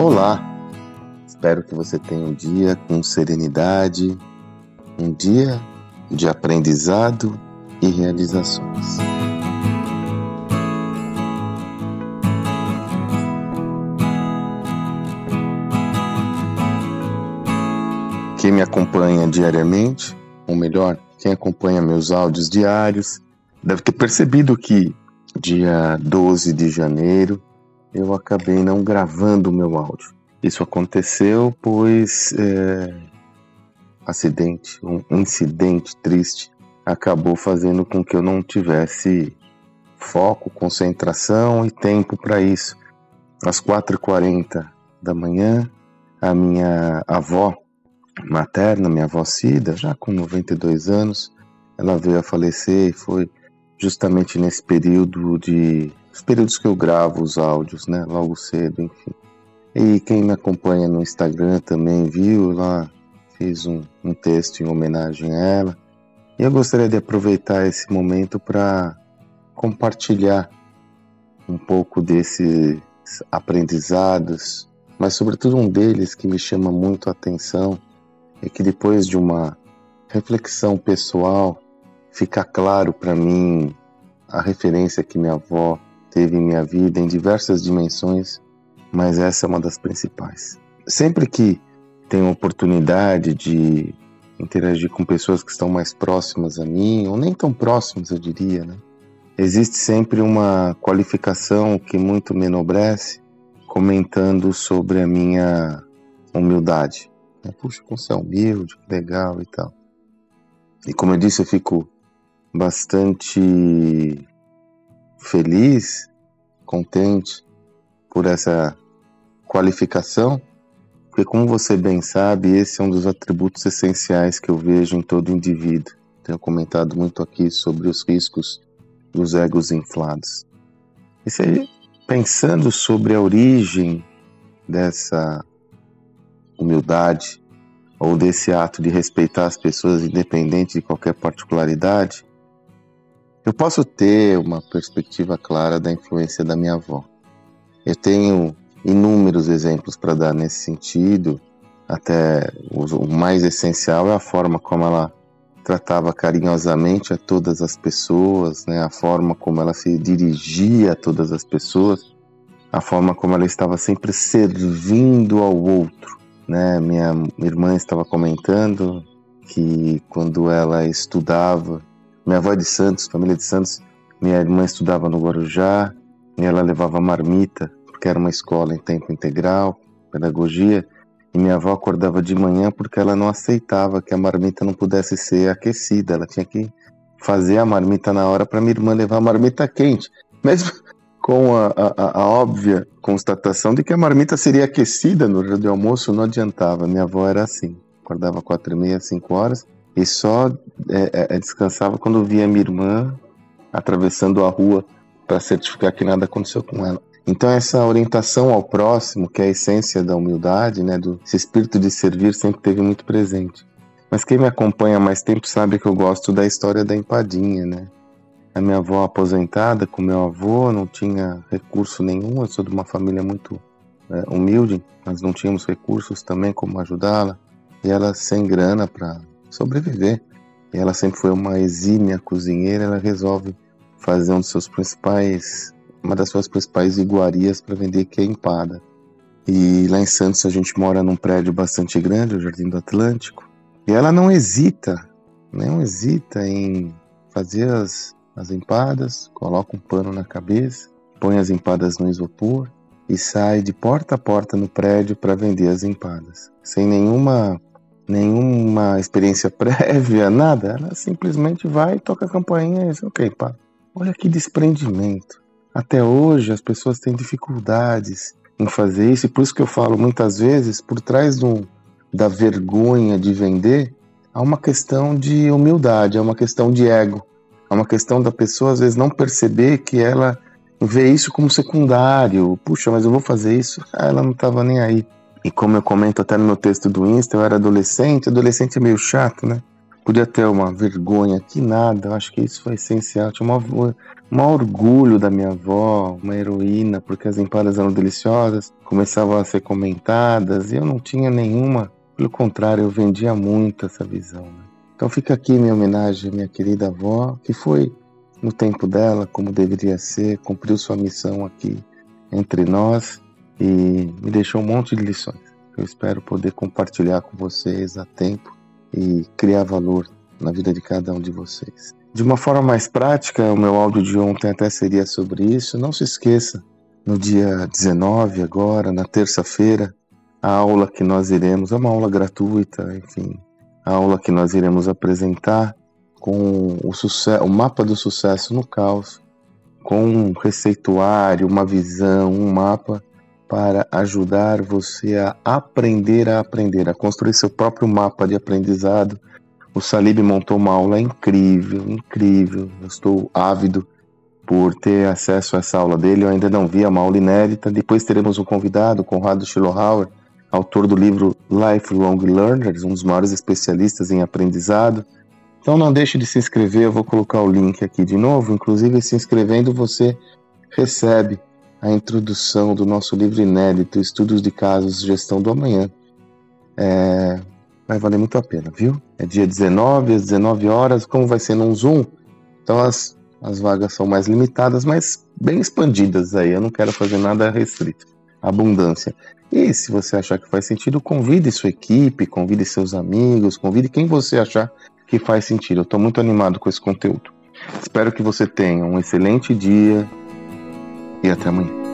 Olá! Espero que você tenha um dia com serenidade, um dia de aprendizado e realizações. Quem me acompanha diariamente, ou melhor, quem acompanha meus áudios diários, deve ter percebido que dia 12 de janeiro eu acabei não gravando o meu áudio. Isso aconteceu pois é, acidente, um incidente triste acabou fazendo com que eu não tivesse foco, concentração e tempo para isso. Às 4h40 da manhã, a minha avó materna, minha avó Cida, já com 92 anos, ela veio a falecer e foi justamente nesse período de os períodos que eu gravo os áudios, né, logo cedo, enfim. E quem me acompanha no Instagram também viu lá, fiz um, um texto em homenagem a ela. E eu gostaria de aproveitar esse momento para compartilhar um pouco desses aprendizados, mas sobretudo um deles que me chama muito a atenção é que depois de uma reflexão pessoal fica claro para mim a referência que minha avó teve em minha vida em diversas dimensões, mas essa é uma das principais. Sempre que tenho oportunidade de interagir com pessoas que estão mais próximas a mim, ou nem tão próximas, eu diria, né? Existe sempre uma qualificação que muito me enobrece, comentando sobre a minha humildade. Puxa, como você é humilde, legal e tal. E como eu disse, eu fico bastante feliz, contente por essa qualificação, porque, como você bem sabe, esse é um dos atributos essenciais que eu vejo em todo indivíduo. Tenho comentado muito aqui sobre os riscos dos egos inflados. E se, pensando sobre a origem dessa humildade ou desse ato de respeitar as pessoas independente de qualquer particularidade, eu posso ter uma perspectiva clara da influência da minha avó. Eu tenho inúmeros exemplos para dar nesse sentido, até o mais essencial é a forma como ela tratava carinhosamente a todas as pessoas, né? a forma como ela se dirigia a todas as pessoas, a forma como ela estava sempre servindo ao outro. Né? Minha irmã estava comentando que quando ela estudava minha avó é de Santos, família de Santos. Minha irmã estudava no Guarujá e ela levava marmita, porque era uma escola em tempo integral, pedagogia. E minha avó acordava de manhã porque ela não aceitava que a marmita não pudesse ser aquecida. Ela tinha que fazer a marmita na hora para minha irmã levar a marmita quente. Mesmo com a, a, a, óbvia constatação de que a marmita seria aquecida no dia de almoço, não adiantava. Minha avó era assim. Acordava quatro e meia, cinco horas, e só é, é, é, descansava quando via minha irmã atravessando a rua para certificar que nada aconteceu com ela. Então essa orientação ao próximo, que é a essência da humildade, né, do esse espírito de servir sempre teve muito presente. Mas quem me acompanha há mais tempo sabe que eu gosto da história da empadinha, né? A minha avó aposentada com meu avô não tinha recurso nenhum. Eu sou de uma família muito é, humilde, mas não tínhamos recursos também como ajudá-la. E ela sem grana para sobreviver. E ela sempre foi uma exímia cozinheira, ela resolve fazer um dos seus principais, uma das suas principais iguarias para vender que é empada. E lá em Santos a gente mora num prédio bastante grande, o Jardim do Atlântico, e ela não hesita, não hesita em fazer as, as empadas, coloca um pano na cabeça, põe as empadas no isopor e sai de porta a porta no prédio para vender as empadas, sem nenhuma nenhuma experiência prévia, nada. Ela simplesmente vai, toca a campainha e diz, ok, pá. Olha que desprendimento. Até hoje as pessoas têm dificuldades em fazer isso, e por isso que eu falo muitas vezes, por trás do, da vergonha de vender, há uma questão de humildade, há uma questão de ego, há uma questão da pessoa às vezes não perceber que ela vê isso como secundário. Puxa, mas eu vou fazer isso. Ela não estava nem aí. E como eu comento até no meu texto do Insta, eu era adolescente, adolescente é meio chato, né? podia ter uma vergonha, que nada, eu acho que isso foi essencial. Tinha um orgulho da minha avó, uma heroína, porque as empadas eram deliciosas, começavam a ser comentadas e eu não tinha nenhuma. Pelo contrário, eu vendia muito essa visão. Né? Então fica aqui minha homenagem à minha querida avó, que foi no tempo dela, como deveria ser, cumpriu sua missão aqui entre nós e me deixou um monte de lições. Eu espero poder compartilhar com vocês a tempo e criar valor na vida de cada um de vocês. De uma forma mais prática, o meu áudio de ontem até seria sobre isso. Não se esqueça, no dia 19, agora, na terça-feira, a aula que nós iremos, é uma aula gratuita, enfim, a aula que nós iremos apresentar com o, sucesso, o mapa do sucesso no caos, com um receituário, uma visão, um mapa para ajudar você a aprender a aprender, a construir seu próprio mapa de aprendizado o Salib montou uma aula incrível, incrível. Eu estou ávido por ter acesso a essa aula dele. Eu ainda não vi, é uma aula inédita. Depois teremos um convidado, Conrado Schillohauer, autor do livro Lifelong Learners, um dos maiores especialistas em aprendizado. Então não deixe de se inscrever, eu vou colocar o link aqui de novo. Inclusive, se inscrevendo, você recebe a introdução do nosso livro inédito, Estudos de Casos Gestão do Amanhã. É, vai valer muito a pena, viu? É dia 19, às 19 horas, como vai ser num Zoom, então as, as vagas são mais limitadas, mas bem expandidas aí, eu não quero fazer nada restrito. Abundância. E se você achar que faz sentido, convide sua equipe, convide seus amigos, convide quem você achar que faz sentido. Eu estou muito animado com esse conteúdo. Espero que você tenha um excelente dia e até amanhã.